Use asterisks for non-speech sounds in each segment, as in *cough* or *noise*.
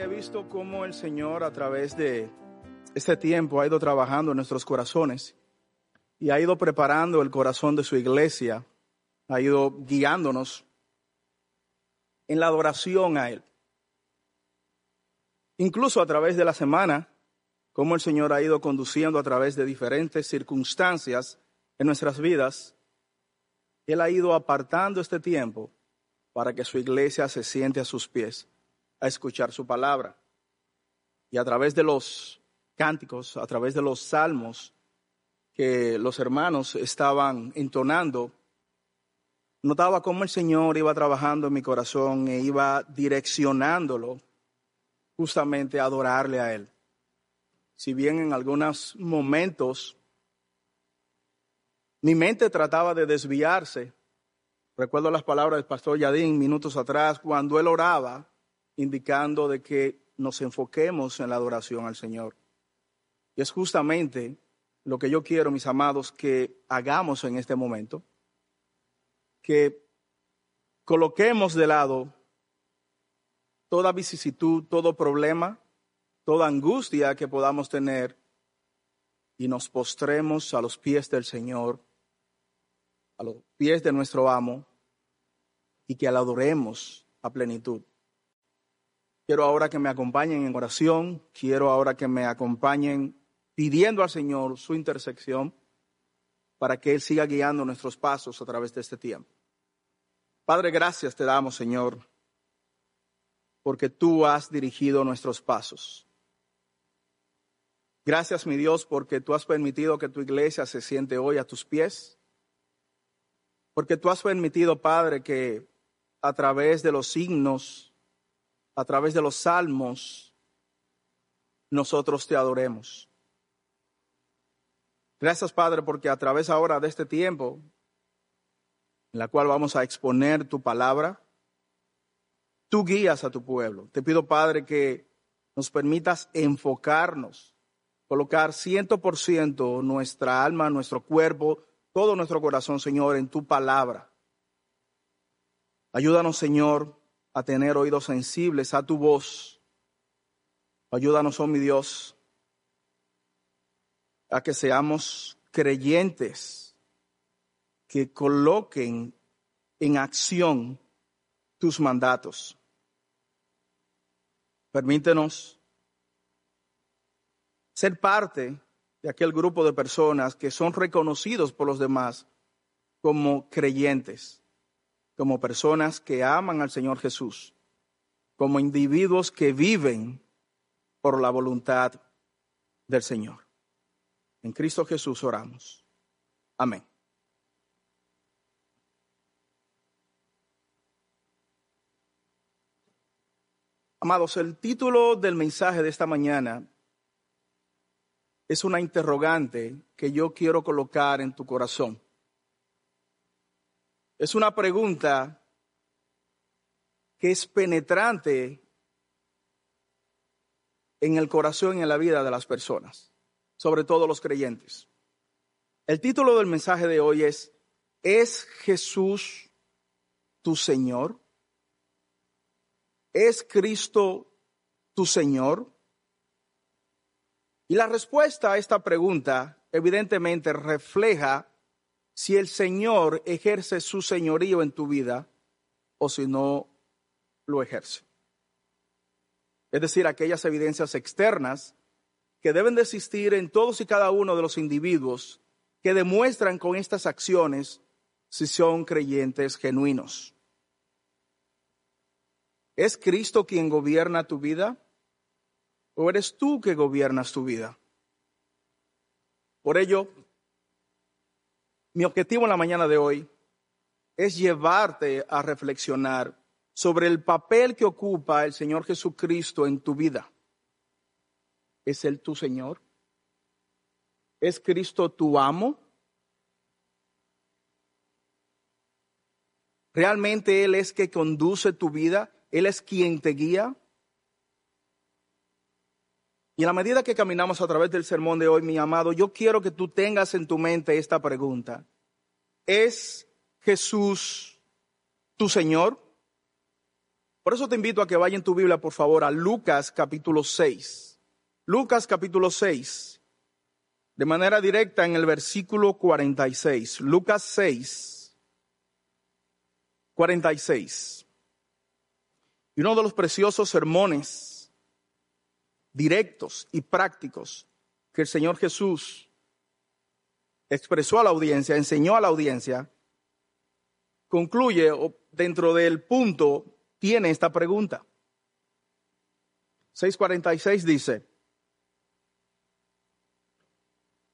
he visto cómo el Señor a través de este tiempo ha ido trabajando en nuestros corazones y ha ido preparando el corazón de su iglesia, ha ido guiándonos en la adoración a Él. Incluso a través de la semana, cómo el Señor ha ido conduciendo a través de diferentes circunstancias en nuestras vidas, Él ha ido apartando este tiempo para que su iglesia se siente a sus pies a escuchar su palabra. Y a través de los cánticos, a través de los salmos que los hermanos estaban entonando, notaba cómo el Señor iba trabajando en mi corazón e iba direccionándolo justamente a adorarle a Él. Si bien en algunos momentos mi mente trataba de desviarse, recuerdo las palabras del pastor Yadín minutos atrás, cuando él oraba, indicando de que nos enfoquemos en la adoración al Señor. Y es justamente lo que yo quiero, mis amados, que hagamos en este momento, que coloquemos de lado toda vicisitud, todo problema, toda angustia que podamos tener y nos postremos a los pies del Señor, a los pies de nuestro amo y que la adoremos a plenitud. Quiero ahora que me acompañen en oración, quiero ahora que me acompañen pidiendo al Señor su intersección para que Él siga guiando nuestros pasos a través de este tiempo. Padre, gracias te damos, Señor, porque tú has dirigido nuestros pasos. Gracias, mi Dios, porque tú has permitido que tu iglesia se siente hoy a tus pies. Porque tú has permitido, Padre, que a través de los signos, a través de los salmos, nosotros te adoremos. Gracias, Padre, porque a través ahora de este tiempo, en la cual vamos a exponer tu palabra, tú guías a tu pueblo. Te pido, Padre, que nos permitas enfocarnos, colocar ciento por ciento nuestra alma, nuestro cuerpo, todo nuestro corazón, Señor, en tu palabra. Ayúdanos, Señor, a tener oídos sensibles a tu voz. Ayúdanos, oh mi Dios, a que seamos creyentes que coloquen en acción tus mandatos. Permítenos ser parte de aquel grupo de personas que son reconocidos por los demás como creyentes, como personas que aman al Señor Jesús, como individuos que viven por la voluntad del Señor. En Cristo Jesús oramos. Amén. Amados, el título del mensaje de esta mañana es una interrogante que yo quiero colocar en tu corazón. Es una pregunta que es penetrante en el corazón y en la vida de las personas, sobre todo los creyentes. El título del mensaje de hoy es, ¿es Jesús tu Señor? ¿Es Cristo tu Señor? Y la respuesta a esta pregunta evidentemente refleja si el Señor ejerce su señorío en tu vida o si no lo ejerce. Es decir, aquellas evidencias externas que deben de existir en todos y cada uno de los individuos que demuestran con estas acciones si son creyentes genuinos. ¿Es Cristo quien gobierna tu vida? ¿O eres tú que gobiernas tu vida? Por ello, mi objetivo en la mañana de hoy es llevarte a reflexionar sobre el papel que ocupa el Señor Jesucristo en tu vida. ¿Es Él tu Señor? ¿Es Cristo tu amo? ¿Realmente Él es que conduce tu vida? ¿Él es quien te guía? Y a la medida que caminamos a través del sermón de hoy, mi amado, yo quiero que tú tengas en tu mente esta pregunta. ¿Es Jesús tu Señor? Por eso te invito a que vaya en tu Biblia, por favor, a Lucas capítulo 6. Lucas capítulo 6, de manera directa en el versículo 46. Lucas 6, 46. Y uno de los preciosos sermones directos y prácticos que el Señor Jesús expresó a la audiencia, enseñó a la audiencia, concluye dentro del punto, tiene esta pregunta. 646 dice,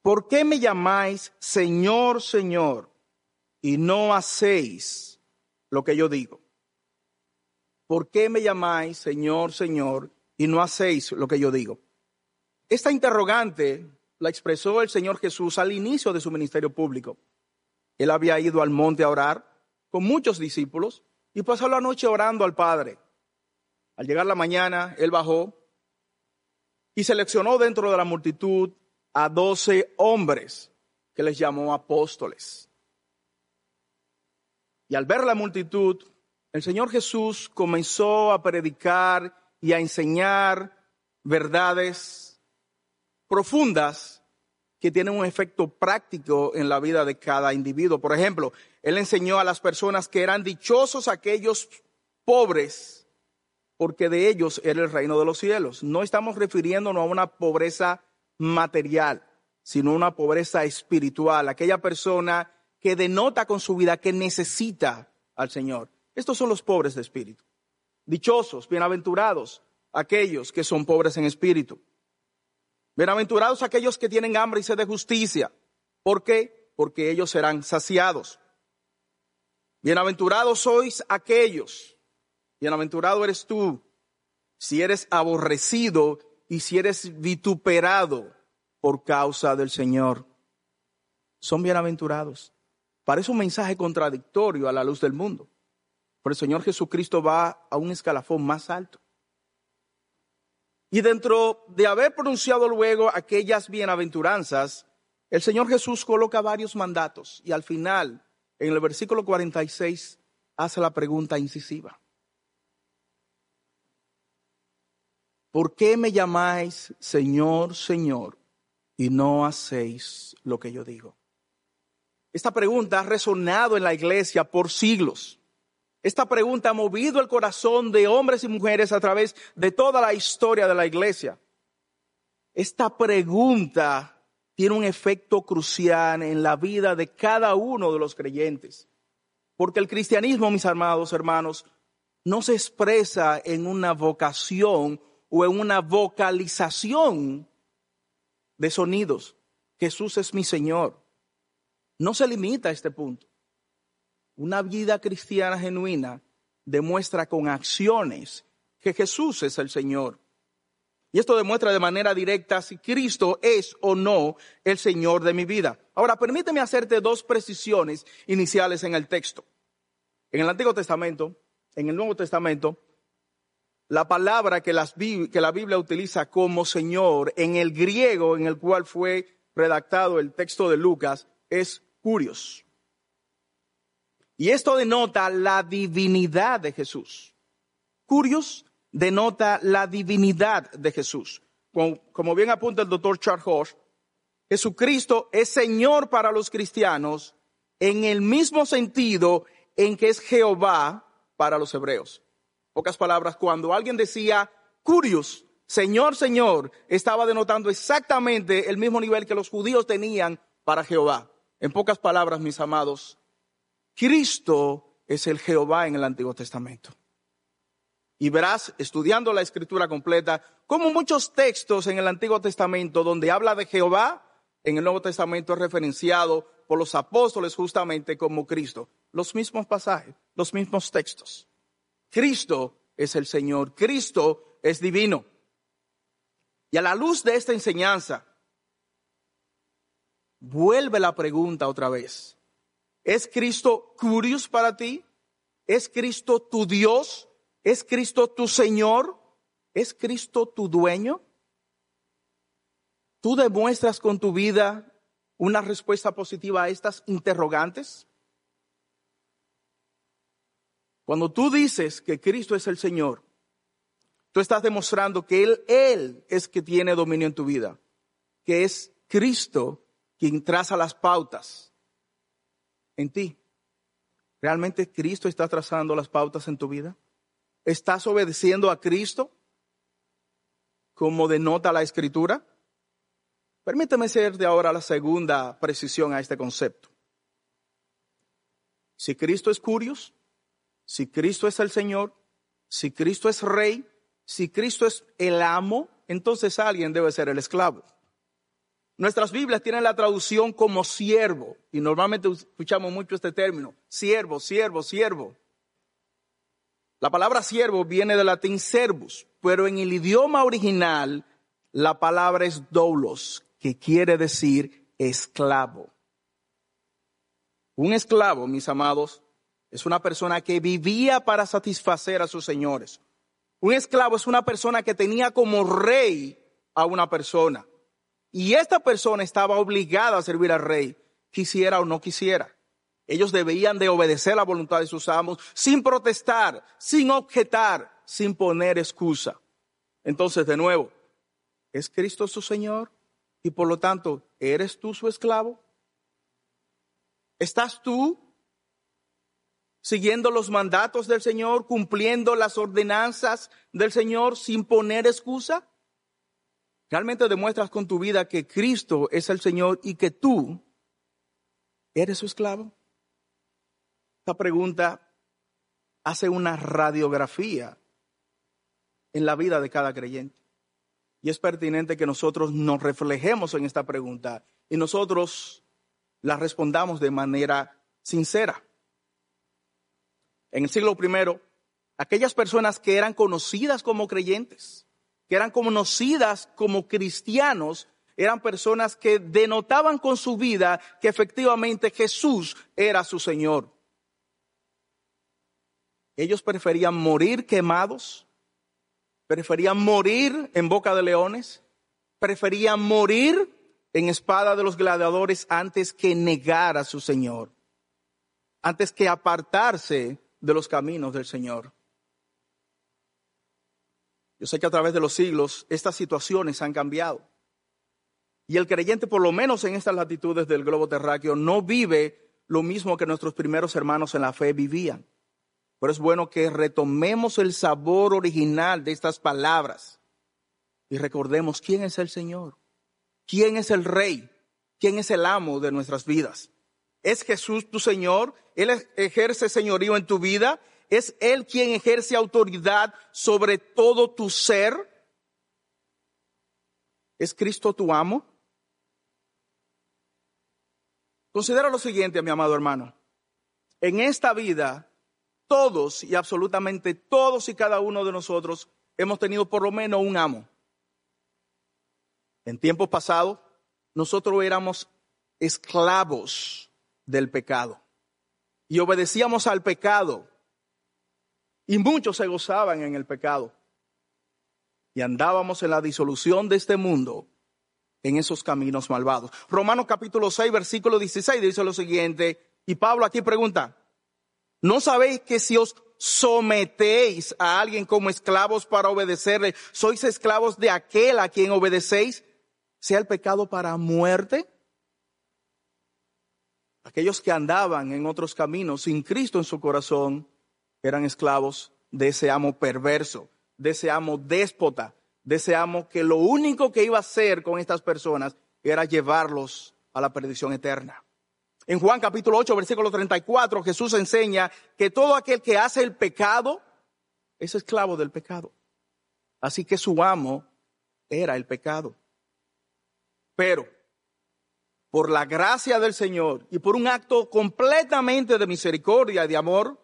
¿por qué me llamáis Señor, Señor y no hacéis lo que yo digo? ¿Por qué me llamáis Señor, Señor y no hacéis lo que yo digo? Esta interrogante la expresó el Señor Jesús al inicio de su ministerio público. Él había ido al monte a orar con muchos discípulos y pasó la noche orando al Padre. Al llegar la mañana, él bajó y seleccionó dentro de la multitud a doce hombres que les llamó apóstoles. Y al ver la multitud, el Señor Jesús comenzó a predicar y a enseñar verdades profundas que tienen un efecto práctico en la vida de cada individuo. Por ejemplo, Él enseñó a las personas que eran dichosos aquellos pobres, porque de ellos era el reino de los cielos. No estamos refiriéndonos a una pobreza material, sino una pobreza espiritual, aquella persona que denota con su vida que necesita al Señor. Estos son los pobres de espíritu. Dichosos, bienaventurados, aquellos que son pobres en espíritu. Bienaventurados aquellos que tienen hambre y sed de justicia. ¿Por qué? Porque ellos serán saciados. Bienaventurados sois aquellos. Bienaventurado eres tú si eres aborrecido y si eres vituperado por causa del Señor. Son bienaventurados. Parece un mensaje contradictorio a la luz del mundo. El Señor Jesucristo va a un escalafón más alto. Y dentro de haber pronunciado luego aquellas bienaventuranzas, el Señor Jesús coloca varios mandatos y al final, en el versículo 46, hace la pregunta incisiva. ¿Por qué me llamáis Señor, Señor y no hacéis lo que yo digo? Esta pregunta ha resonado en la iglesia por siglos. Esta pregunta ha movido el corazón de hombres y mujeres a través de toda la historia de la iglesia. Esta pregunta tiene un efecto crucial en la vida de cada uno de los creyentes. Porque el cristianismo, mis amados hermanos, no se expresa en una vocación o en una vocalización de sonidos. Jesús es mi Señor. No se limita a este punto. Una vida cristiana genuina demuestra con acciones que Jesús es el Señor. Y esto demuestra de manera directa si Cristo es o no el Señor de mi vida. Ahora, permíteme hacerte dos precisiones iniciales en el texto. En el Antiguo Testamento, en el Nuevo Testamento, la palabra que, que la Biblia utiliza como Señor en el griego en el cual fue redactado el texto de Lucas es curios. Y esto denota la divinidad de Jesús. Curios denota la divinidad de Jesús. Como, bien apunta el doctor Charles Horst, Jesucristo es Señor para los cristianos en el mismo sentido en que es Jehová para los hebreos. Pocas palabras, cuando alguien decía Curios, Señor, Señor, estaba denotando exactamente el mismo nivel que los judíos tenían para Jehová. En pocas palabras, mis amados, Cristo es el Jehová en el Antiguo Testamento. Y verás, estudiando la escritura completa, como muchos textos en el Antiguo Testamento donde habla de Jehová, en el Nuevo Testamento es referenciado por los apóstoles justamente como Cristo. Los mismos pasajes, los mismos textos. Cristo es el Señor, Cristo es divino. Y a la luz de esta enseñanza, vuelve la pregunta otra vez. ¿Es Cristo curious para ti? ¿Es Cristo tu Dios? ¿Es Cristo tu Señor? ¿Es Cristo tu dueño? ¿Tú demuestras con tu vida una respuesta positiva a estas interrogantes? Cuando tú dices que Cristo es el Señor, tú estás demostrando que Él, Él es que tiene dominio en tu vida, que es Cristo quien traza las pautas en ti. ¿Realmente Cristo está trazando las pautas en tu vida? ¿Estás obedeciendo a Cristo como denota la Escritura? Permíteme ser de ahora la segunda precisión a este concepto. Si Cristo es curios, si Cristo es el Señor, si Cristo es Rey, si Cristo es el amo, entonces alguien debe ser el esclavo. Nuestras Biblias tienen la traducción como siervo, y normalmente escuchamos mucho este término, siervo, siervo, siervo. La palabra siervo viene del latín servus, pero en el idioma original la palabra es doulos, que quiere decir esclavo. Un esclavo, mis amados, es una persona que vivía para satisfacer a sus señores. Un esclavo es una persona que tenía como rey a una persona. Y esta persona estaba obligada a servir al rey, quisiera o no quisiera. Ellos debían de obedecer la voluntad de sus amos sin protestar, sin objetar, sin poner excusa. Entonces, de nuevo, ¿es Cristo su Señor? Y por lo tanto, ¿eres tú su esclavo? ¿Estás tú siguiendo los mandatos del Señor, cumpliendo las ordenanzas del Señor sin poner excusa? ¿Realmente demuestras con tu vida que Cristo es el Señor y que tú eres su esclavo? Esta pregunta hace una radiografía en la vida de cada creyente. Y es pertinente que nosotros nos reflejemos en esta pregunta y nosotros la respondamos de manera sincera. En el siglo I, aquellas personas que eran conocidas como creyentes, que eran conocidas como cristianos, eran personas que denotaban con su vida que efectivamente Jesús era su Señor. Ellos preferían morir quemados, preferían morir en boca de leones, preferían morir en espada de los gladiadores antes que negar a su Señor, antes que apartarse de los caminos del Señor. Yo sé que a través de los siglos estas situaciones han cambiado. Y el creyente, por lo menos en estas latitudes del globo terráqueo, no vive lo mismo que nuestros primeros hermanos en la fe vivían. Pero es bueno que retomemos el sabor original de estas palabras y recordemos quién es el Señor, quién es el Rey, quién es el amo de nuestras vidas. ¿Es Jesús tu Señor? ¿Él ejerce señorío en tu vida? ¿Es Él quien ejerce autoridad sobre todo tu ser? ¿Es Cristo tu amo? Considera lo siguiente, mi amado hermano. En esta vida, todos y absolutamente todos y cada uno de nosotros hemos tenido por lo menos un amo. En tiempos pasados, nosotros éramos esclavos del pecado y obedecíamos al pecado. Y muchos se gozaban en el pecado. Y andábamos en la disolución de este mundo en esos caminos malvados. Romanos capítulo 6, versículo 16 dice lo siguiente, y Pablo aquí pregunta, ¿no sabéis que si os sometéis a alguien como esclavos para obedecerle, sois esclavos de aquel a quien obedecéis, sea el pecado para muerte? Aquellos que andaban en otros caminos sin Cristo en su corazón eran esclavos de ese amo perverso, de ese amo déspota, de ese amo que lo único que iba a hacer con estas personas era llevarlos a la perdición eterna. En Juan capítulo 8, versículo 34, Jesús enseña que todo aquel que hace el pecado es esclavo del pecado. Así que su amo era el pecado. Pero por la gracia del Señor y por un acto completamente de misericordia y de amor,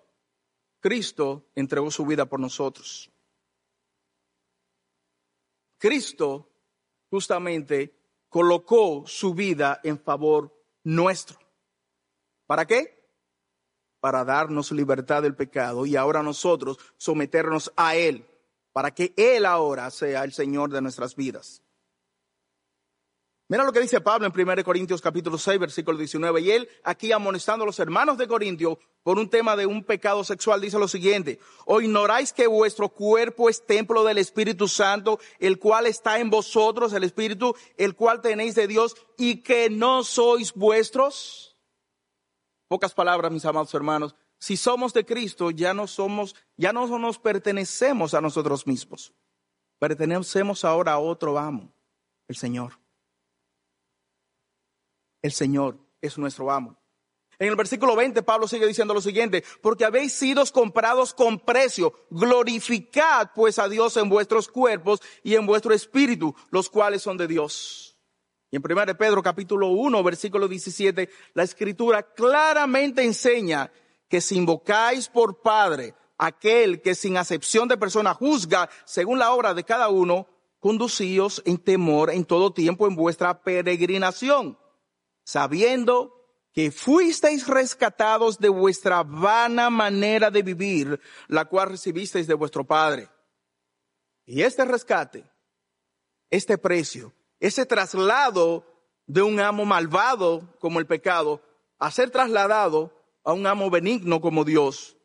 Cristo entregó su vida por nosotros. Cristo justamente colocó su vida en favor nuestro. ¿Para qué? Para darnos libertad del pecado y ahora nosotros someternos a Él, para que Él ahora sea el Señor de nuestras vidas. Mira lo que dice Pablo en 1 Corintios capítulo 6, versículo 19. Y él aquí amonestando a los hermanos de Corintio por un tema de un pecado sexual dice lo siguiente. ¿O ignoráis que vuestro cuerpo es templo del Espíritu Santo, el cual está en vosotros, el Espíritu, el cual tenéis de Dios y que no sois vuestros? Pocas palabras, mis amados hermanos. Si somos de Cristo, ya no somos, ya no nos pertenecemos a nosotros mismos. Pertenecemos ahora a otro amo, el Señor el Señor es nuestro amo. En el versículo 20 Pablo sigue diciendo lo siguiente, porque habéis sido comprados con precio, glorificad pues a Dios en vuestros cuerpos y en vuestro espíritu, los cuales son de Dios. Y en 1 Pedro capítulo 1 versículo 17, la escritura claramente enseña que si invocáis por Padre aquel que sin acepción de persona juzga según la obra de cada uno, conducíos en temor en todo tiempo en vuestra peregrinación sabiendo que fuisteis rescatados de vuestra vana manera de vivir, la cual recibisteis de vuestro Padre. Y este rescate, este precio, ese traslado de un amo malvado como el pecado, a ser trasladado a un amo benigno como Dios,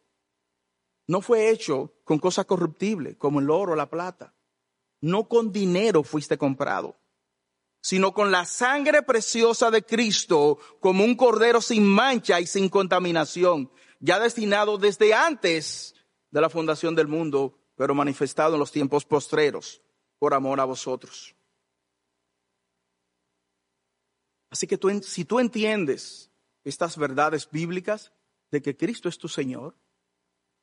no fue hecho con cosas corruptibles como el oro o la plata. No con dinero fuiste comprado sino con la sangre preciosa de Cristo como un cordero sin mancha y sin contaminación, ya destinado desde antes de la fundación del mundo, pero manifestado en los tiempos postreros por amor a vosotros. Así que tú, si tú entiendes estas verdades bíblicas de que Cristo es tu Señor,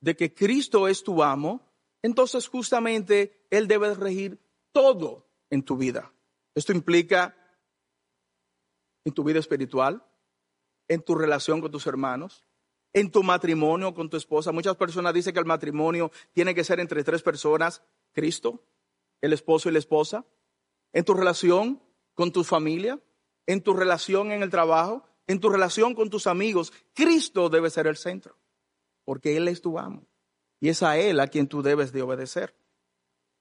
de que Cristo es tu amo, entonces justamente Él debe regir todo en tu vida. Esto implica en tu vida espiritual, en tu relación con tus hermanos, en tu matrimonio con tu esposa. Muchas personas dicen que el matrimonio tiene que ser entre tres personas, Cristo, el esposo y la esposa, en tu relación con tu familia, en tu relación en el trabajo, en tu relación con tus amigos. Cristo debe ser el centro, porque Él es tu amo y es a Él a quien tú debes de obedecer.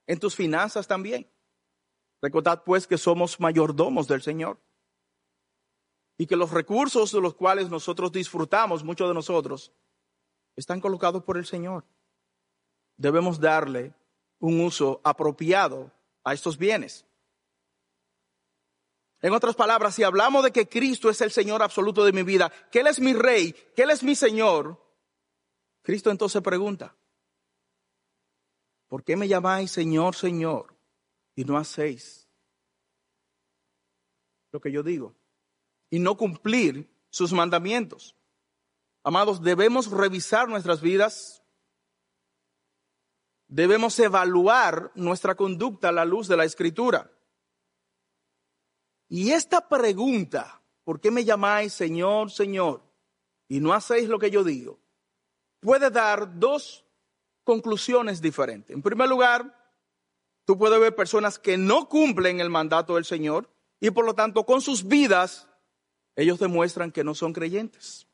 En tus finanzas también. Recordad pues que somos mayordomos del Señor y que los recursos de los cuales nosotros disfrutamos, muchos de nosotros, están colocados por el Señor. Debemos darle un uso apropiado a estos bienes. En otras palabras, si hablamos de que Cristo es el Señor absoluto de mi vida, que Él es mi Rey, que Él es mi Señor, Cristo entonces pregunta, ¿por qué me llamáis Señor, Señor? Y no hacéis lo que yo digo y no cumplir sus mandamientos. Amados, debemos revisar nuestras vidas, debemos evaluar nuestra conducta a la luz de la escritura. Y esta pregunta, ¿por qué me llamáis Señor, Señor? Y no hacéis lo que yo digo, puede dar dos conclusiones diferentes. En primer lugar, Tú puedes ver personas que no cumplen el mandato del Señor y por lo tanto con sus vidas ellos demuestran que no son creyentes.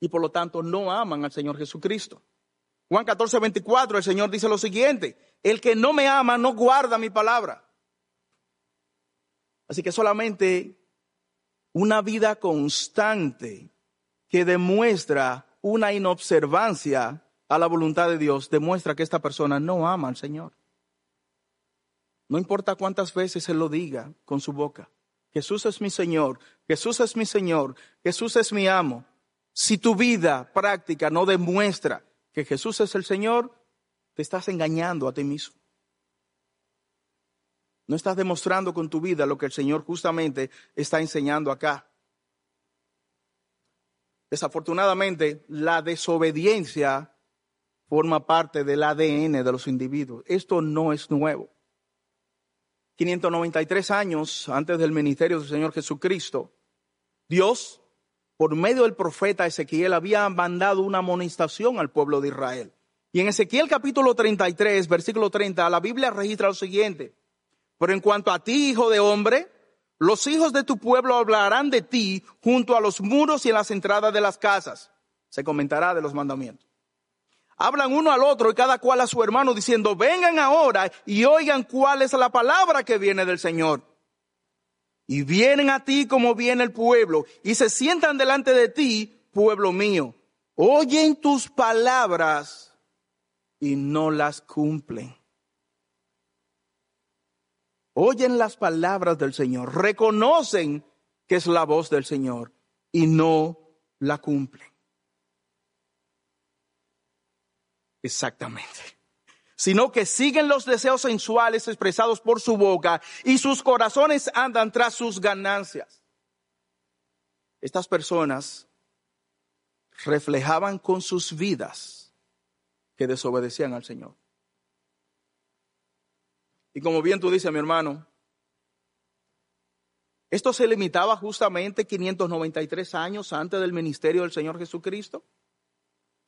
Y por lo tanto no aman al Señor Jesucristo. Juan 14, 24, el Señor dice lo siguiente, el que no me ama no guarda mi palabra. Así que solamente una vida constante que demuestra una inobservancia a la voluntad de Dios demuestra que esta persona no ama al Señor. No importa cuántas veces Él lo diga con su boca. Jesús es mi Señor, Jesús es mi Señor, Jesús es mi amo. Si tu vida práctica no demuestra que Jesús es el Señor, te estás engañando a ti mismo. No estás demostrando con tu vida lo que el Señor justamente está enseñando acá. Desafortunadamente, la desobediencia forma parte del ADN de los individuos. Esto no es nuevo. 593 años antes del ministerio del Señor Jesucristo, Dios, por medio del profeta Ezequiel, había mandado una amonestación al pueblo de Israel. Y en Ezequiel capítulo 33, versículo 30, la Biblia registra lo siguiente. Pero en cuanto a ti, hijo de hombre, los hijos de tu pueblo hablarán de ti junto a los muros y en las entradas de las casas. Se comentará de los mandamientos. Hablan uno al otro y cada cual a su hermano diciendo, vengan ahora y oigan cuál es la palabra que viene del Señor. Y vienen a ti como viene el pueblo y se sientan delante de ti, pueblo mío. Oyen tus palabras y no las cumplen. Oyen las palabras del Señor, reconocen que es la voz del Señor y no la cumplen. Exactamente. Sino que siguen los deseos sensuales expresados por su boca y sus corazones andan tras sus ganancias. Estas personas reflejaban con sus vidas que desobedecían al Señor. Y como bien tú dices, mi hermano, esto se limitaba justamente 593 años antes del ministerio del Señor Jesucristo.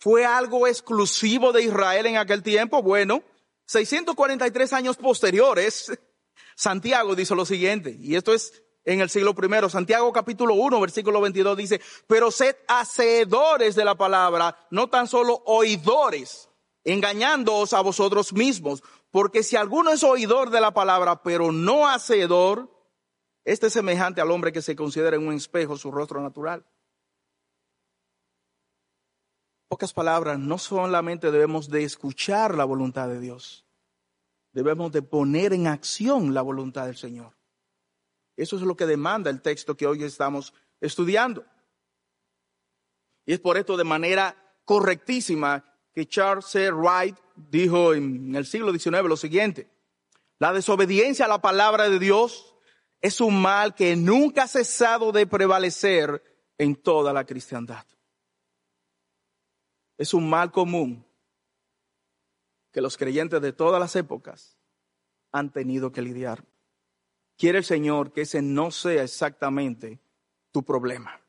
¿Fue algo exclusivo de Israel en aquel tiempo? Bueno, 643 años posteriores, *laughs* Santiago dice lo siguiente, y esto es en el siglo I, Santiago capítulo 1, versículo 22 dice, pero sed hacedores de la palabra, no tan solo oidores, engañándoos a vosotros mismos, porque si alguno es oidor de la palabra, pero no hacedor, este es semejante al hombre que se considera en un espejo su rostro natural. Pocas palabras, no solamente debemos de escuchar la voluntad de Dios, debemos de poner en acción la voluntad del Señor. Eso es lo que demanda el texto que hoy estamos estudiando. Y es por esto de manera correctísima que Charles C. Wright dijo en el siglo XIX lo siguiente, la desobediencia a la palabra de Dios es un mal que nunca ha cesado de prevalecer en toda la cristiandad. Es un mal común que los creyentes de todas las épocas han tenido que lidiar. Quiere el Señor que ese no sea exactamente tu problema.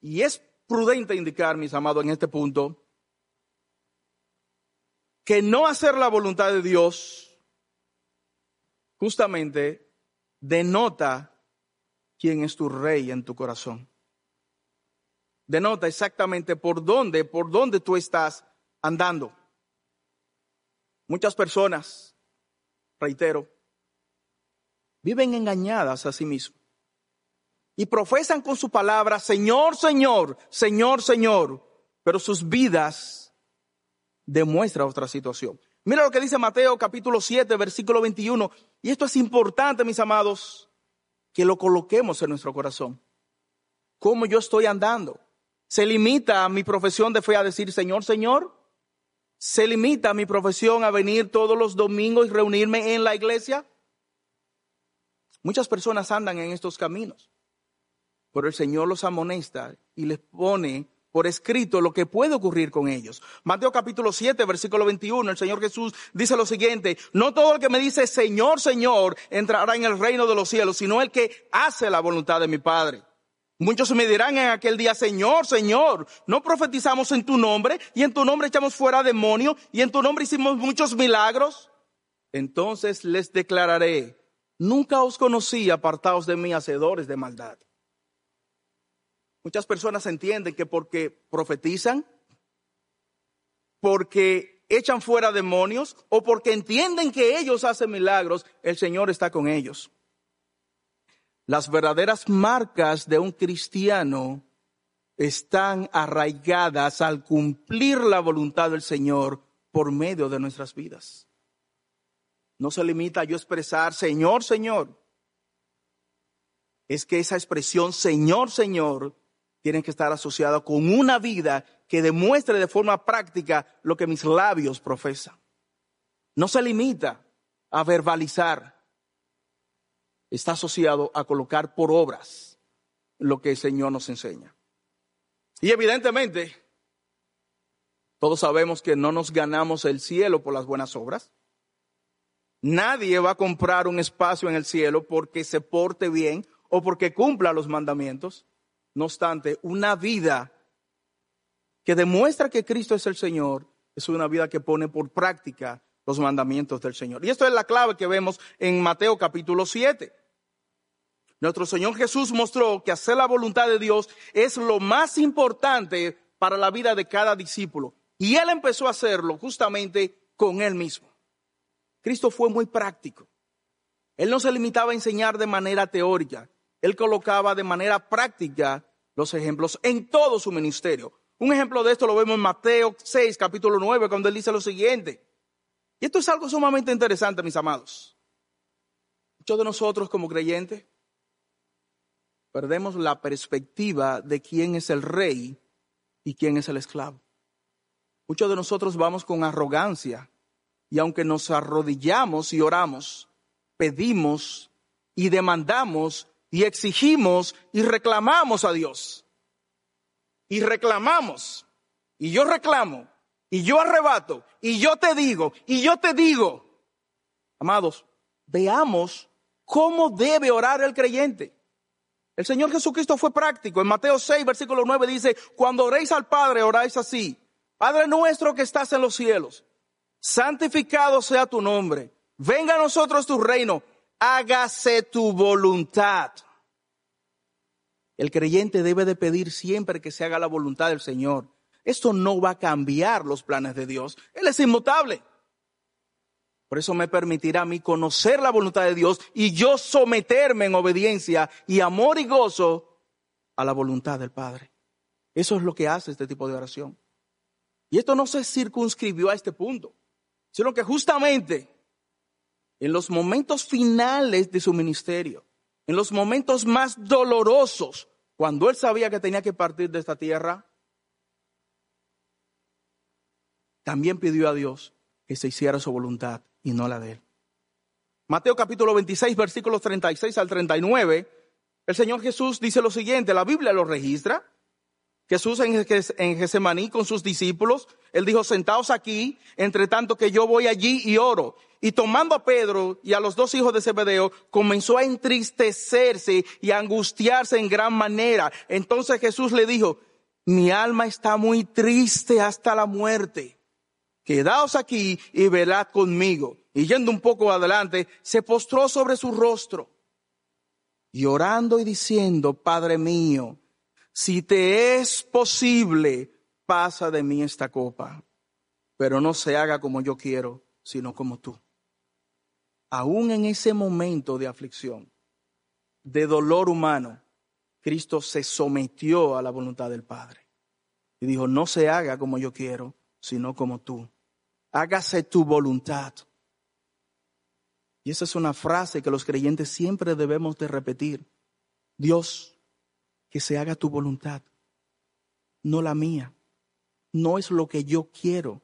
Y es prudente indicar, mis amados, en este punto, que no hacer la voluntad de Dios justamente denota quién es tu rey en tu corazón. Denota exactamente por dónde, por dónde tú estás andando. Muchas personas, reitero, viven engañadas a sí mismos y profesan con su palabra, Señor, Señor, Señor, Señor, pero sus vidas demuestran otra situación. Mira lo que dice Mateo capítulo 7, versículo 21, y esto es importante, mis amados, que lo coloquemos en nuestro corazón. ¿Cómo yo estoy andando? ¿Se limita a mi profesión de fe a decir, Señor, Señor? ¿Se limita a mi profesión a venir todos los domingos y reunirme en la iglesia? Muchas personas andan en estos caminos pero el Señor los amonesta y les pone por escrito lo que puede ocurrir con ellos. Mateo capítulo 7, versículo 21, el Señor Jesús dice lo siguiente, no todo el que me dice Señor, Señor, entrará en el reino de los cielos, sino el que hace la voluntad de mi Padre. Muchos me dirán en aquel día, Señor, Señor, no profetizamos en tu nombre y en tu nombre echamos fuera demonios y en tu nombre hicimos muchos milagros. Entonces les declararé, nunca os conocí apartados de mí, hacedores de maldad. Muchas personas entienden que porque profetizan, porque echan fuera demonios o porque entienden que ellos hacen milagros, el Señor está con ellos. Las verdaderas marcas de un cristiano están arraigadas al cumplir la voluntad del Señor por medio de nuestras vidas. No se limita a expresar, Señor, Señor. Es que esa expresión, Señor, Señor, tienen que estar asociados con una vida que demuestre de forma práctica lo que mis labios profesan. No se limita a verbalizar, está asociado a colocar por obras lo que el Señor nos enseña. Y evidentemente, todos sabemos que no nos ganamos el cielo por las buenas obras. Nadie va a comprar un espacio en el cielo porque se porte bien o porque cumpla los mandamientos. No obstante, una vida que demuestra que Cristo es el Señor es una vida que pone por práctica los mandamientos del Señor. Y esto es la clave que vemos en Mateo capítulo 7. Nuestro Señor Jesús mostró que hacer la voluntad de Dios es lo más importante para la vida de cada discípulo. Y Él empezó a hacerlo justamente con Él mismo. Cristo fue muy práctico. Él no se limitaba a enseñar de manera teórica. Él colocaba de manera práctica los ejemplos en todo su ministerio. Un ejemplo de esto lo vemos en Mateo 6, capítulo 9, cuando él dice lo siguiente. Y esto es algo sumamente interesante, mis amados. Muchos de nosotros como creyentes perdemos la perspectiva de quién es el rey y quién es el esclavo. Muchos de nosotros vamos con arrogancia y aunque nos arrodillamos y oramos, pedimos y demandamos y exigimos y reclamamos a Dios. Y reclamamos. Y yo reclamo. Y yo arrebato. Y yo te digo. Y yo te digo. Amados, veamos cómo debe orar el creyente. El Señor Jesucristo fue práctico. En Mateo 6, versículo 9 dice, cuando oréis al Padre, oráis así. Padre nuestro que estás en los cielos, santificado sea tu nombre. Venga a nosotros tu reino. Hágase tu voluntad. El creyente debe de pedir siempre que se haga la voluntad del Señor. Esto no va a cambiar los planes de Dios. Él es inmutable. Por eso me permitirá a mí conocer la voluntad de Dios y yo someterme en obediencia y amor y gozo a la voluntad del Padre. Eso es lo que hace este tipo de oración. Y esto no se circunscribió a este punto, sino que justamente en los momentos finales de su ministerio, en los momentos más dolorosos, cuando él sabía que tenía que partir de esta tierra, también pidió a Dios que se hiciera su voluntad y no la de él. Mateo capítulo 26, versículos 36 al 39, el Señor Jesús dice lo siguiente, la Biblia lo registra, Jesús en, Gesemaní con sus discípulos, él dijo, sentaos aquí, entre tanto que yo voy allí y oro. Y tomando a Pedro y a los dos hijos de Zebedeo, comenzó a entristecerse y a angustiarse en gran manera. Entonces Jesús le dijo, mi alma está muy triste hasta la muerte. Quedaos aquí y velad conmigo. Y yendo un poco adelante, se postró sobre su rostro, y orando y diciendo, Padre mío, si te es posible, pasa de mí esta copa, pero no se haga como yo quiero, sino como tú. Aún en ese momento de aflicción, de dolor humano, Cristo se sometió a la voluntad del Padre y dijo, no se haga como yo quiero, sino como tú. Hágase tu voluntad. Y esa es una frase que los creyentes siempre debemos de repetir. Dios, que se haga tu voluntad, no la mía. No es lo que yo quiero.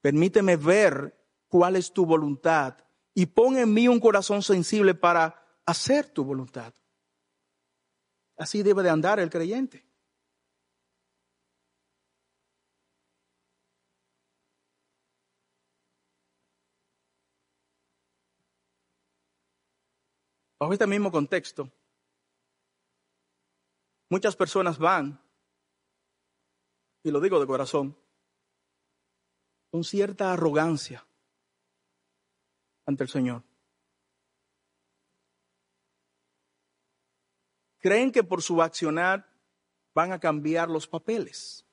Permíteme ver cuál es tu voluntad y pon en mí un corazón sensible para hacer tu voluntad. Así debe de andar el creyente. Bajo este mismo contexto, Muchas personas van, y lo digo de corazón, con cierta arrogancia ante el Señor. Creen que por su accionar van a cambiar los papeles.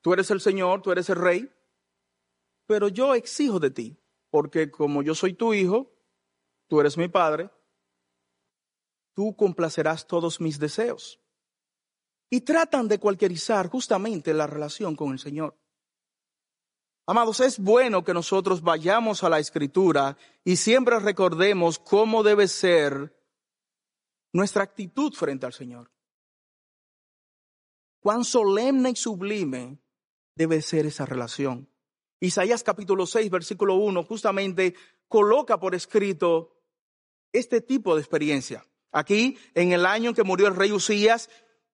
Tú eres el Señor, tú eres el Rey, pero yo exijo de ti, porque como yo soy tu hijo, tú eres mi Padre, tú complacerás todos mis deseos. Y tratan de cualquierizar justamente la relación con el Señor. Amados, es bueno que nosotros vayamos a la escritura y siempre recordemos cómo debe ser nuestra actitud frente al Señor. Cuán solemne y sublime debe ser esa relación. Isaías capítulo 6, versículo 1, justamente coloca por escrito este tipo de experiencia. Aquí, en el año en que murió el rey Usías,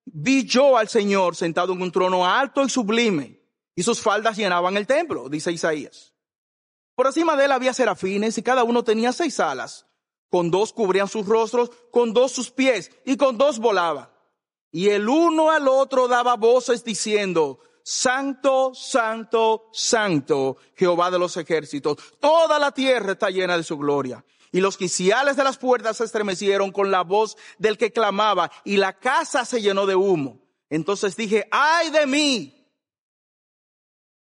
vi yo al Señor sentado en un trono alto y sublime, y sus faldas llenaban el templo, dice Isaías. Por encima de él había serafines y cada uno tenía seis alas. Con dos cubrían sus rostros, con dos sus pies y con dos volaba. Y el uno al otro daba voces diciendo, Santo, Santo, Santo, Jehová de los ejércitos. Toda la tierra está llena de su gloria. Y los quiciales de las puertas se estremecieron con la voz del que clamaba y la casa se llenó de humo. Entonces dije, ay de mí,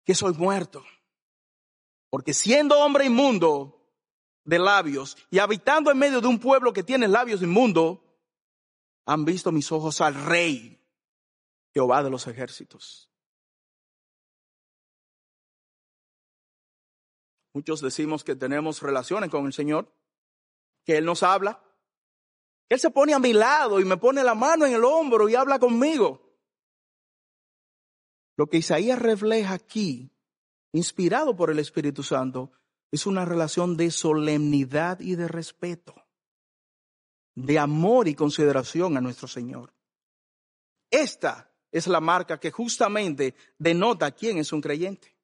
que soy muerto. Porque siendo hombre inmundo de labios y habitando en medio de un pueblo que tiene labios inmundos, han visto mis ojos al rey, Jehová de los ejércitos. Muchos decimos que tenemos relaciones con el Señor, que Él nos habla. Él se pone a mi lado y me pone la mano en el hombro y habla conmigo. Lo que Isaías refleja aquí, inspirado por el Espíritu Santo, es una relación de solemnidad y de respeto de amor y consideración a nuestro Señor. Esta es la marca que justamente denota quién es un creyente.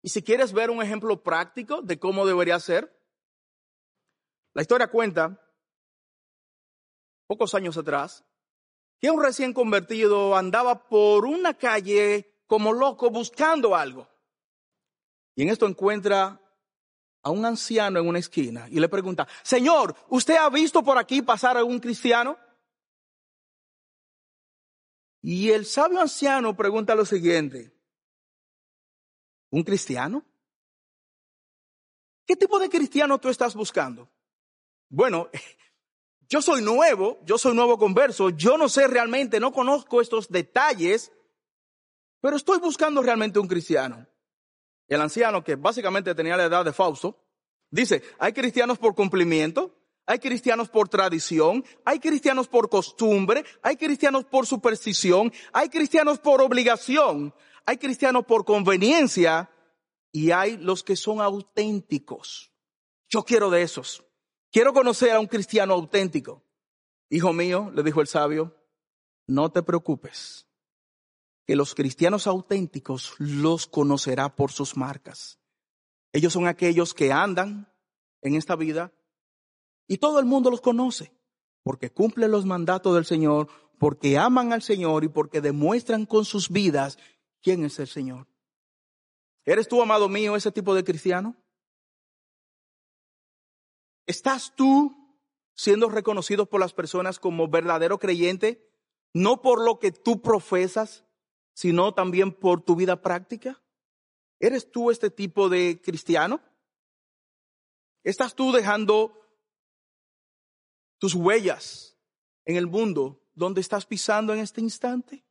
Y si quieres ver un ejemplo práctico de cómo debería ser, la historia cuenta, pocos años atrás, que un recién convertido andaba por una calle como loco buscando algo. Y en esto encuentra a un anciano en una esquina y le pregunta, Señor, ¿usted ha visto por aquí pasar a un cristiano? Y el sabio anciano pregunta lo siguiente, ¿un cristiano? ¿Qué tipo de cristiano tú estás buscando? Bueno, yo soy nuevo, yo soy nuevo converso, yo no sé realmente, no conozco estos detalles, pero estoy buscando realmente un cristiano el anciano que básicamente tenía la edad de Fausto, dice, hay cristianos por cumplimiento, hay cristianos por tradición, hay cristianos por costumbre, hay cristianos por superstición, hay cristianos por obligación, hay cristianos por conveniencia y hay los que son auténticos. Yo quiero de esos. Quiero conocer a un cristiano auténtico. Hijo mío, le dijo el sabio, no te preocupes que los cristianos auténticos los conocerá por sus marcas. Ellos son aquellos que andan en esta vida y todo el mundo los conoce porque cumplen los mandatos del Señor, porque aman al Señor y porque demuestran con sus vidas quién es el Señor. ¿Eres tú, amado mío, ese tipo de cristiano? ¿Estás tú siendo reconocido por las personas como verdadero creyente, no por lo que tú profesas, sino también por tu vida práctica? ¿Eres tú este tipo de cristiano? ¿Estás tú dejando tus huellas en el mundo donde estás pisando en este instante?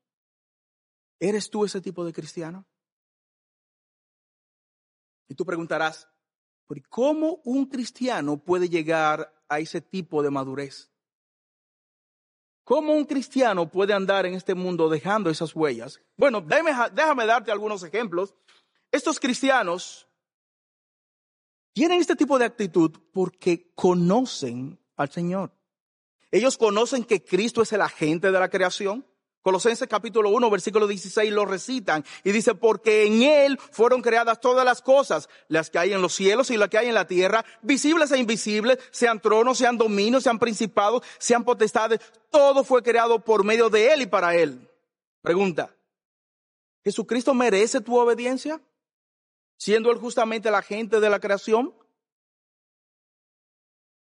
¿Eres tú ese tipo de cristiano? Y tú preguntarás, ¿cómo un cristiano puede llegar a ese tipo de madurez? ¿Cómo un cristiano puede andar en este mundo dejando esas huellas? Bueno, déjame, déjame darte algunos ejemplos. Estos cristianos tienen este tipo de actitud porque conocen al Señor. Ellos conocen que Cristo es el agente de la creación. Colosenses capítulo 1, versículo 16 lo recitan y dice, porque en Él fueron creadas todas las cosas, las que hay en los cielos y las que hay en la tierra, visibles e invisibles, sean tronos, sean dominios, sean principados, sean potestades, todo fue creado por medio de Él y para Él. Pregunta, ¿Jesucristo merece tu obediencia? Siendo Él justamente el agente de la creación.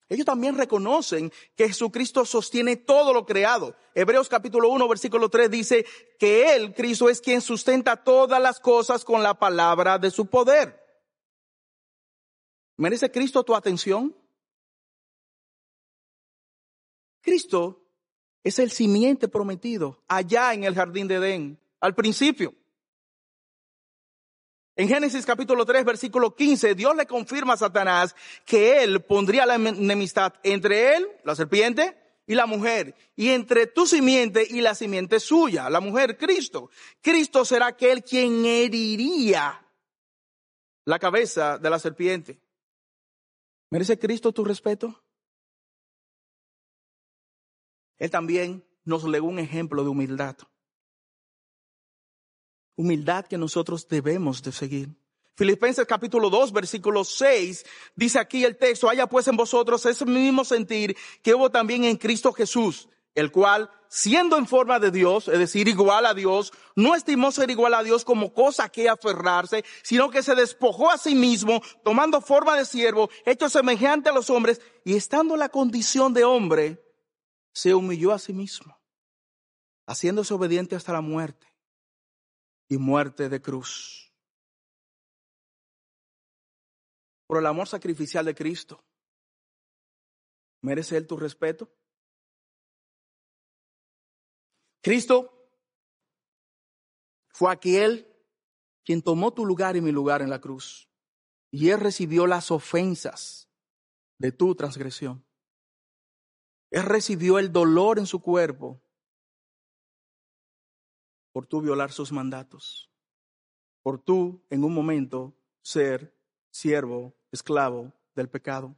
Ellos también reconocen que Jesucristo sostiene todo lo creado. Hebreos capítulo 1, versículo 3 dice que Él, Cristo, es quien sustenta todas las cosas con la palabra de su poder. ¿Merece Cristo tu atención? Cristo es el simiente prometido allá en el jardín de Edén, al principio. En Génesis capítulo 3, versículo 15, Dios le confirma a Satanás que él pondría la enemistad entre él, la serpiente, y la mujer, y entre tu simiente y la simiente suya, la mujer Cristo. Cristo será aquel quien heriría la cabeza de la serpiente. ¿Merece Cristo tu respeto? Él también nos legó un ejemplo de humildad humildad que nosotros debemos de seguir. Filipenses capítulo 2, versículo 6, dice aquí el texto, haya pues en vosotros ese mismo sentir que hubo también en Cristo Jesús, el cual, siendo en forma de Dios, es decir, igual a Dios, no estimó ser igual a Dios como cosa que aferrarse, sino que se despojó a sí mismo, tomando forma de siervo, hecho semejante a los hombres, y estando en la condición de hombre, se humilló a sí mismo, haciéndose obediente hasta la muerte y muerte de cruz. por el amor sacrificial de Cristo. ¿Merece Él tu respeto? Cristo fue aquel quien tomó tu lugar y mi lugar en la cruz. Y Él recibió las ofensas de tu transgresión. Él recibió el dolor en su cuerpo por tú violar sus mandatos, por tú en un momento ser siervo esclavo del pecado.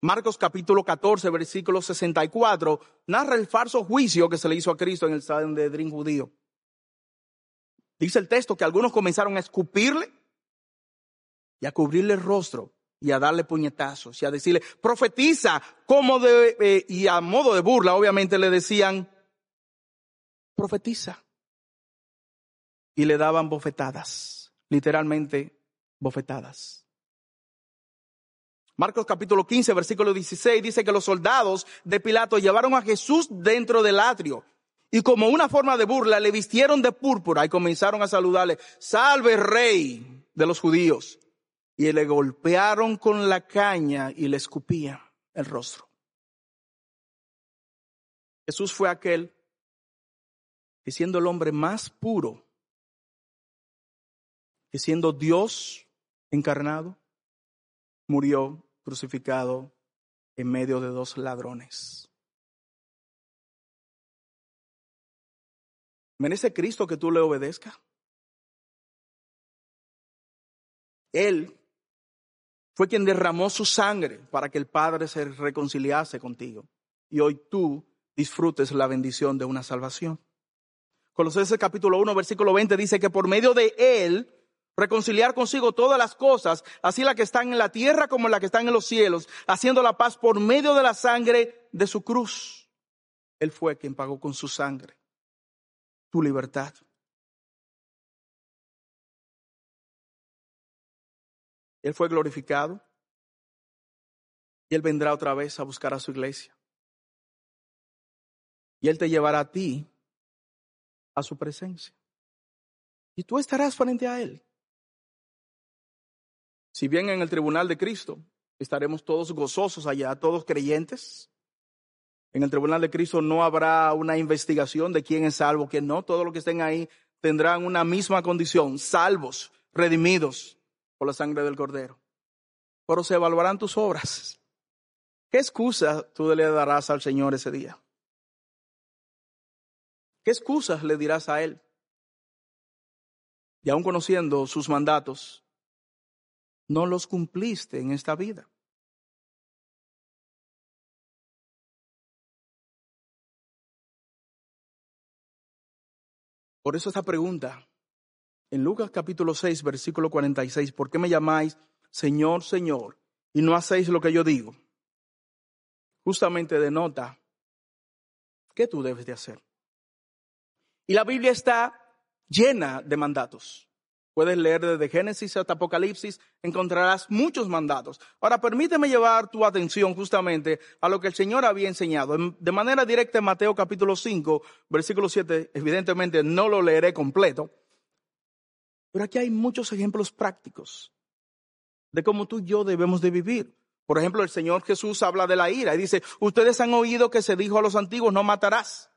Marcos capítulo 14, versículo 64, narra el falso juicio que se le hizo a Cristo en el Sanedrín judío. Dice el texto que algunos comenzaron a escupirle y a cubrirle el rostro y a darle puñetazos y a decirle, profetiza, como de, eh, y a modo de burla, obviamente le decían, profetiza. Y le daban bofetadas, literalmente bofetadas. Marcos capítulo 15, versículo 16 dice que los soldados de Pilato llevaron a Jesús dentro del atrio y como una forma de burla le vistieron de púrpura y comenzaron a saludarle, salve rey de los judíos. Y le golpearon con la caña y le escupían el rostro. Jesús fue aquel que siendo el hombre más puro, que siendo Dios encarnado, murió crucificado en medio de dos ladrones. ¿Merece Cristo que tú le obedezcas? Él fue quien derramó su sangre para que el Padre se reconciliase contigo. Y hoy tú disfrutes la bendición de una salvación. Colosenses capítulo 1, versículo 20 dice que por medio de Él reconciliar consigo todas las cosas, así las que están en la tierra como las que están en los cielos, haciendo la paz por medio de la sangre de su cruz. Él fue quien pagó con su sangre tu libertad. Él fue glorificado y Él vendrá otra vez a buscar a su iglesia. Y Él te llevará a ti a su presencia. Y tú estarás frente a Él. Si bien en el tribunal de Cristo estaremos todos gozosos allá, todos creyentes, en el tribunal de Cristo no habrá una investigación de quién es salvo, quién no. Todos los que estén ahí tendrán una misma condición, salvos, redimidos por la sangre del Cordero. Pero se evaluarán tus obras. ¿Qué excusa tú le darás al Señor ese día? ¿Qué excusas le dirás a Él? Y aún conociendo sus mandatos, no los cumpliste en esta vida. Por eso esta pregunta, en Lucas capítulo 6, versículo 46, ¿por qué me llamáis Señor, Señor, y no hacéis lo que yo digo? Justamente denota qué tú debes de hacer. Y la Biblia está llena de mandatos. Puedes leer desde Génesis hasta Apocalipsis, encontrarás muchos mandatos. Ahora, permíteme llevar tu atención justamente a lo que el Señor había enseñado. De manera directa en Mateo capítulo 5, versículo 7, evidentemente no lo leeré completo, pero aquí hay muchos ejemplos prácticos de cómo tú y yo debemos de vivir. Por ejemplo, el Señor Jesús habla de la ira y dice, ustedes han oído que se dijo a los antiguos, no matarás.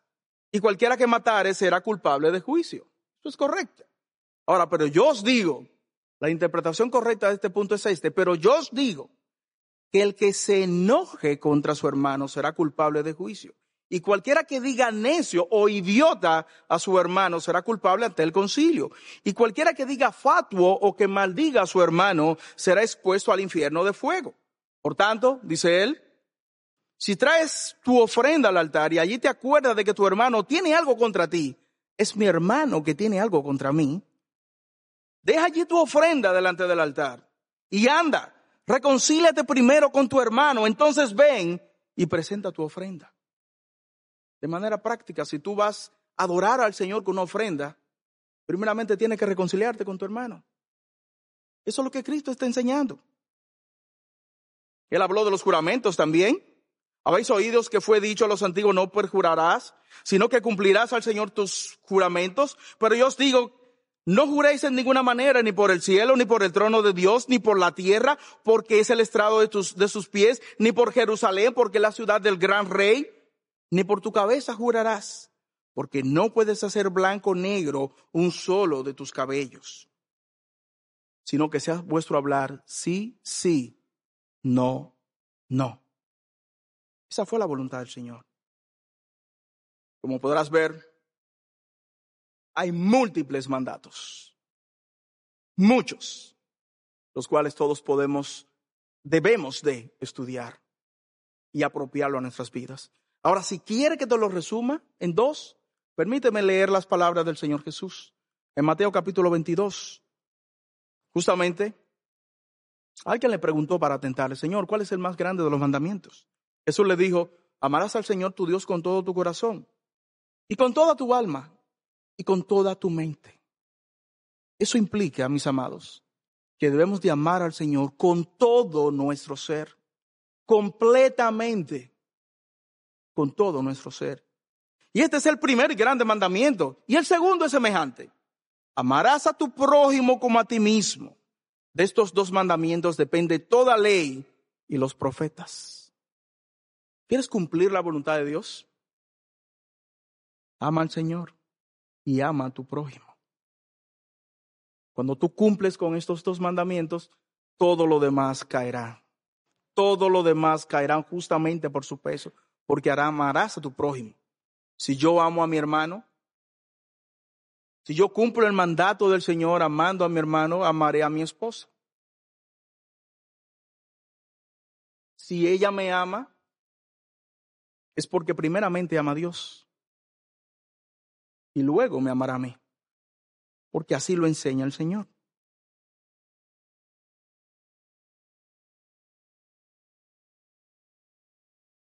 Y cualquiera que matare será culpable de juicio. Eso es correcto. Ahora, pero yo os digo, la interpretación correcta de este punto es este, pero yo os digo que el que se enoje contra su hermano será culpable de juicio. Y cualquiera que diga necio o idiota a su hermano será culpable ante el concilio. Y cualquiera que diga fatuo o que maldiga a su hermano será expuesto al infierno de fuego. Por tanto, dice él, si traes tu ofrenda al altar y allí te acuerdas de que tu hermano tiene algo contra ti, es mi hermano que tiene algo contra mí, Deja allí tu ofrenda delante del altar y anda, reconcíliate primero con tu hermano, entonces ven y presenta tu ofrenda. De manera práctica, si tú vas a adorar al Señor con una ofrenda, primeramente tienes que reconciliarte con tu hermano. Eso es lo que Cristo está enseñando. Él habló de los juramentos también. Habéis oído que fue dicho a los antiguos, no perjurarás, sino que cumplirás al Señor tus juramentos. Pero yo os digo, no juréis en ninguna manera, ni por el cielo, ni por el trono de Dios, ni por la tierra, porque es el estrado de, sus pies, ni por Jerusalén, porque es la ciudad del gran rey, ni por tu cabeza jurarás, porque no puedes hacer blanco negro un solo de tus cabellos, sino que sea vuestro hablar sí, sí, no, no. Esa fue la voluntad del Señor. Como podrás ver, hay múltiples mandatos, muchos, los cuales todos podemos, debemos de estudiar y apropiarlo a nuestras vidas. Ahora, si quiere que te lo resuma en dos, permíteme leer las palabras del Señor Jesús en Mateo capítulo 22. Justamente, alguien le preguntó para tentarle, Señor, ¿cuál es el más grande de los mandamientos? Jesús le dijo, amarás al Señor tu Dios con todo tu corazón y con toda tu alma y con toda tu mente. Eso implica, mis amados, que debemos de amar al Señor con todo nuestro ser, completamente, con todo nuestro ser. Y este es el primer grande mandamiento. Y el segundo es semejante. Amarás a tu prójimo como a ti mismo. De estos dos mandamientos depende toda ley y los profetas. ¿Quieres cumplir la voluntad de Dios? Ama al Señor y ama a tu prójimo. Cuando tú cumples con estos dos mandamientos, todo lo demás caerá. Todo lo demás caerá justamente por su peso, porque amarás a tu prójimo. Si yo amo a mi hermano, si yo cumplo el mandato del Señor amando a mi hermano, amaré a mi esposa. Si ella me ama, es porque primeramente ama a Dios y luego me amará a mí, porque así lo enseña el Señor.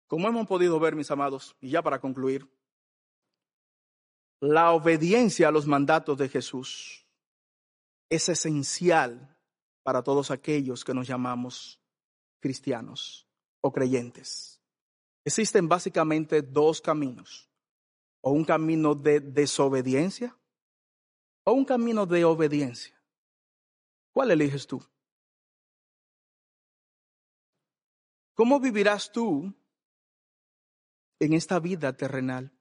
Como hemos podido ver, mis amados, y ya para concluir, la obediencia a los mandatos de Jesús es esencial para todos aquellos que nos llamamos cristianos o creyentes. Existen básicamente dos caminos o un camino de desobediencia o un camino de obediencia. ¿Cuál eliges tú? ¿Cómo vivirás tú en esta vida terrenal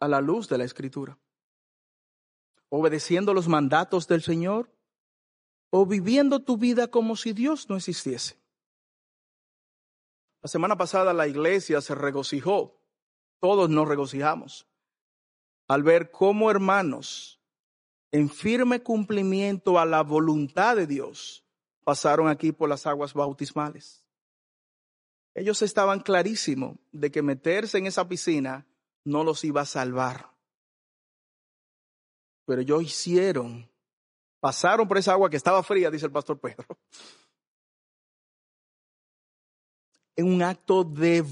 a la luz de la Escritura? ¿Obedeciendo los mandatos del Señor o viviendo tu vida como si Dios no existiese? La semana pasada la iglesia se regocijó todos nos regocijamos al ver cómo hermanos en firme cumplimiento a la voluntad de Dios pasaron aquí por las aguas bautismales. Ellos estaban clarísimos de que meterse en esa piscina no los iba a salvar. Pero ellos hicieron, pasaron por esa agua que estaba fría, dice el pastor Pedro, *laughs* en un acto de,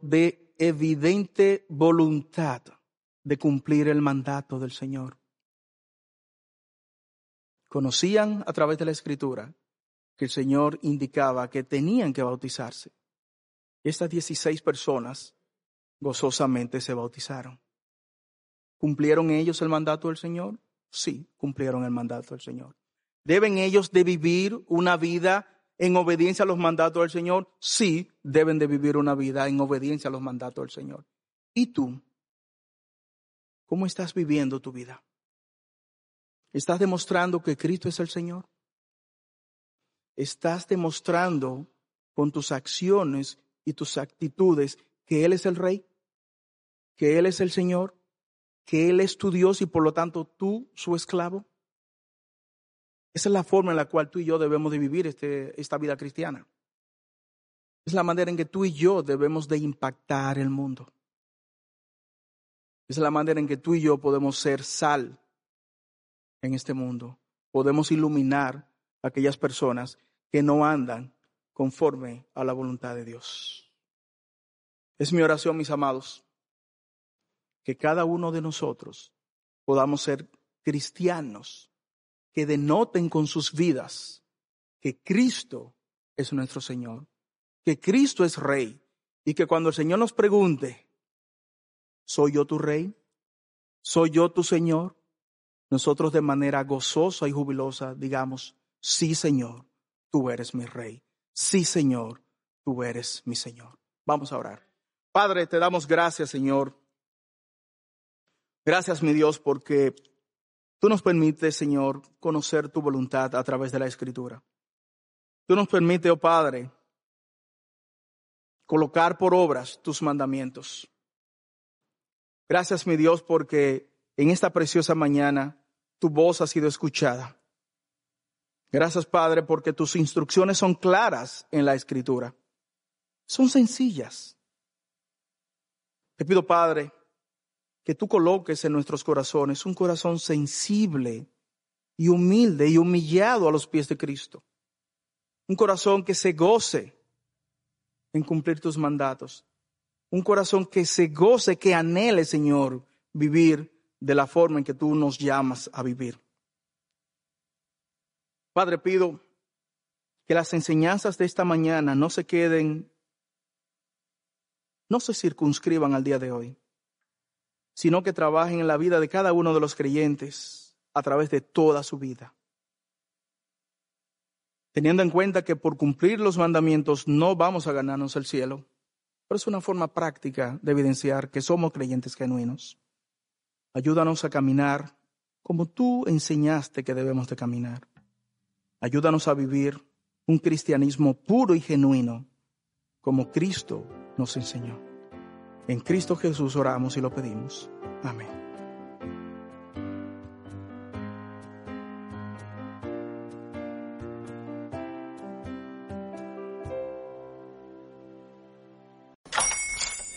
de evidente voluntad de cumplir el mandato del Señor. Conocían a través de la escritura que el Señor indicaba que tenían que bautizarse. Estas 16 personas gozosamente se bautizaron. ¿Cumplieron ellos el mandato del Señor? Sí, cumplieron el mandato del Señor. ¿Deben ellos de vivir una vida en obediencia a los mandatos del Señor? Sí, deben de vivir una vida en obediencia a los mandatos del Señor. ¿Y tú? ¿Cómo estás viviendo tu vida? ¿Estás demostrando que Cristo es el Señor? ¿Estás demostrando con tus acciones y tus actitudes que Él es el Rey? ¿Que Él es el Señor? ¿Que Él es tu Dios y por lo tanto tú su esclavo? Esa es la forma en la cual tú y yo debemos de vivir este, esta vida cristiana. Es la manera en que tú y yo debemos de impactar el mundo. Es la manera en que tú y yo podemos ser sal en este mundo. podemos iluminar a aquellas personas que no andan conforme a la voluntad de Dios. Es mi oración, mis amados, que cada uno de nosotros podamos ser cristianos que denoten con sus vidas que Cristo es nuestro Señor, que Cristo es Rey y que cuando el Señor nos pregunte, ¿soy yo tu Rey? ¿Soy yo tu Señor? Nosotros de manera gozosa y jubilosa digamos, sí Señor, tú eres mi Rey. Sí Señor, tú eres mi Señor. Vamos a orar. Padre, te damos gracias Señor. Gracias mi Dios porque tú nos permites Señor conocer tu voluntad a través de la Escritura. Tú nos permites, oh Padre, colocar por obras tus mandamientos. Gracias, mi Dios, porque en esta preciosa mañana tu voz ha sido escuchada. Gracias, Padre, porque tus instrucciones son claras en la Escritura. Son sencillas. Te pido, Padre, que tú coloques en nuestros corazones un corazón sensible y humilde y humillado a los pies de Cristo. Un corazón que se goce en cumplir tus mandatos. Un corazón que se goce, que anhele, Señor, vivir de la forma en que tú nos llamas a vivir. Padre, pido que las enseñanzas de esta mañana no se queden, no se circunscriban al día de hoy, sino que trabajen en la vida de cada uno de los creyentes a través de toda su vida teniendo en cuenta que por cumplir los mandamientos no vamos a ganarnos el cielo, pero es una forma práctica de evidenciar que somos creyentes genuinos. Ayúdanos a caminar como tú enseñaste que debemos de caminar. Ayúdanos a vivir un cristianismo puro y genuino, como Cristo nos enseñó. En Cristo Jesús oramos y lo pedimos. Amén.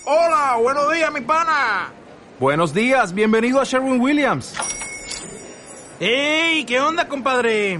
Hola, buenos días, mi pana. Buenos días, bienvenido a Sherwin Williams. ¡Ey! ¿Qué onda, compadre?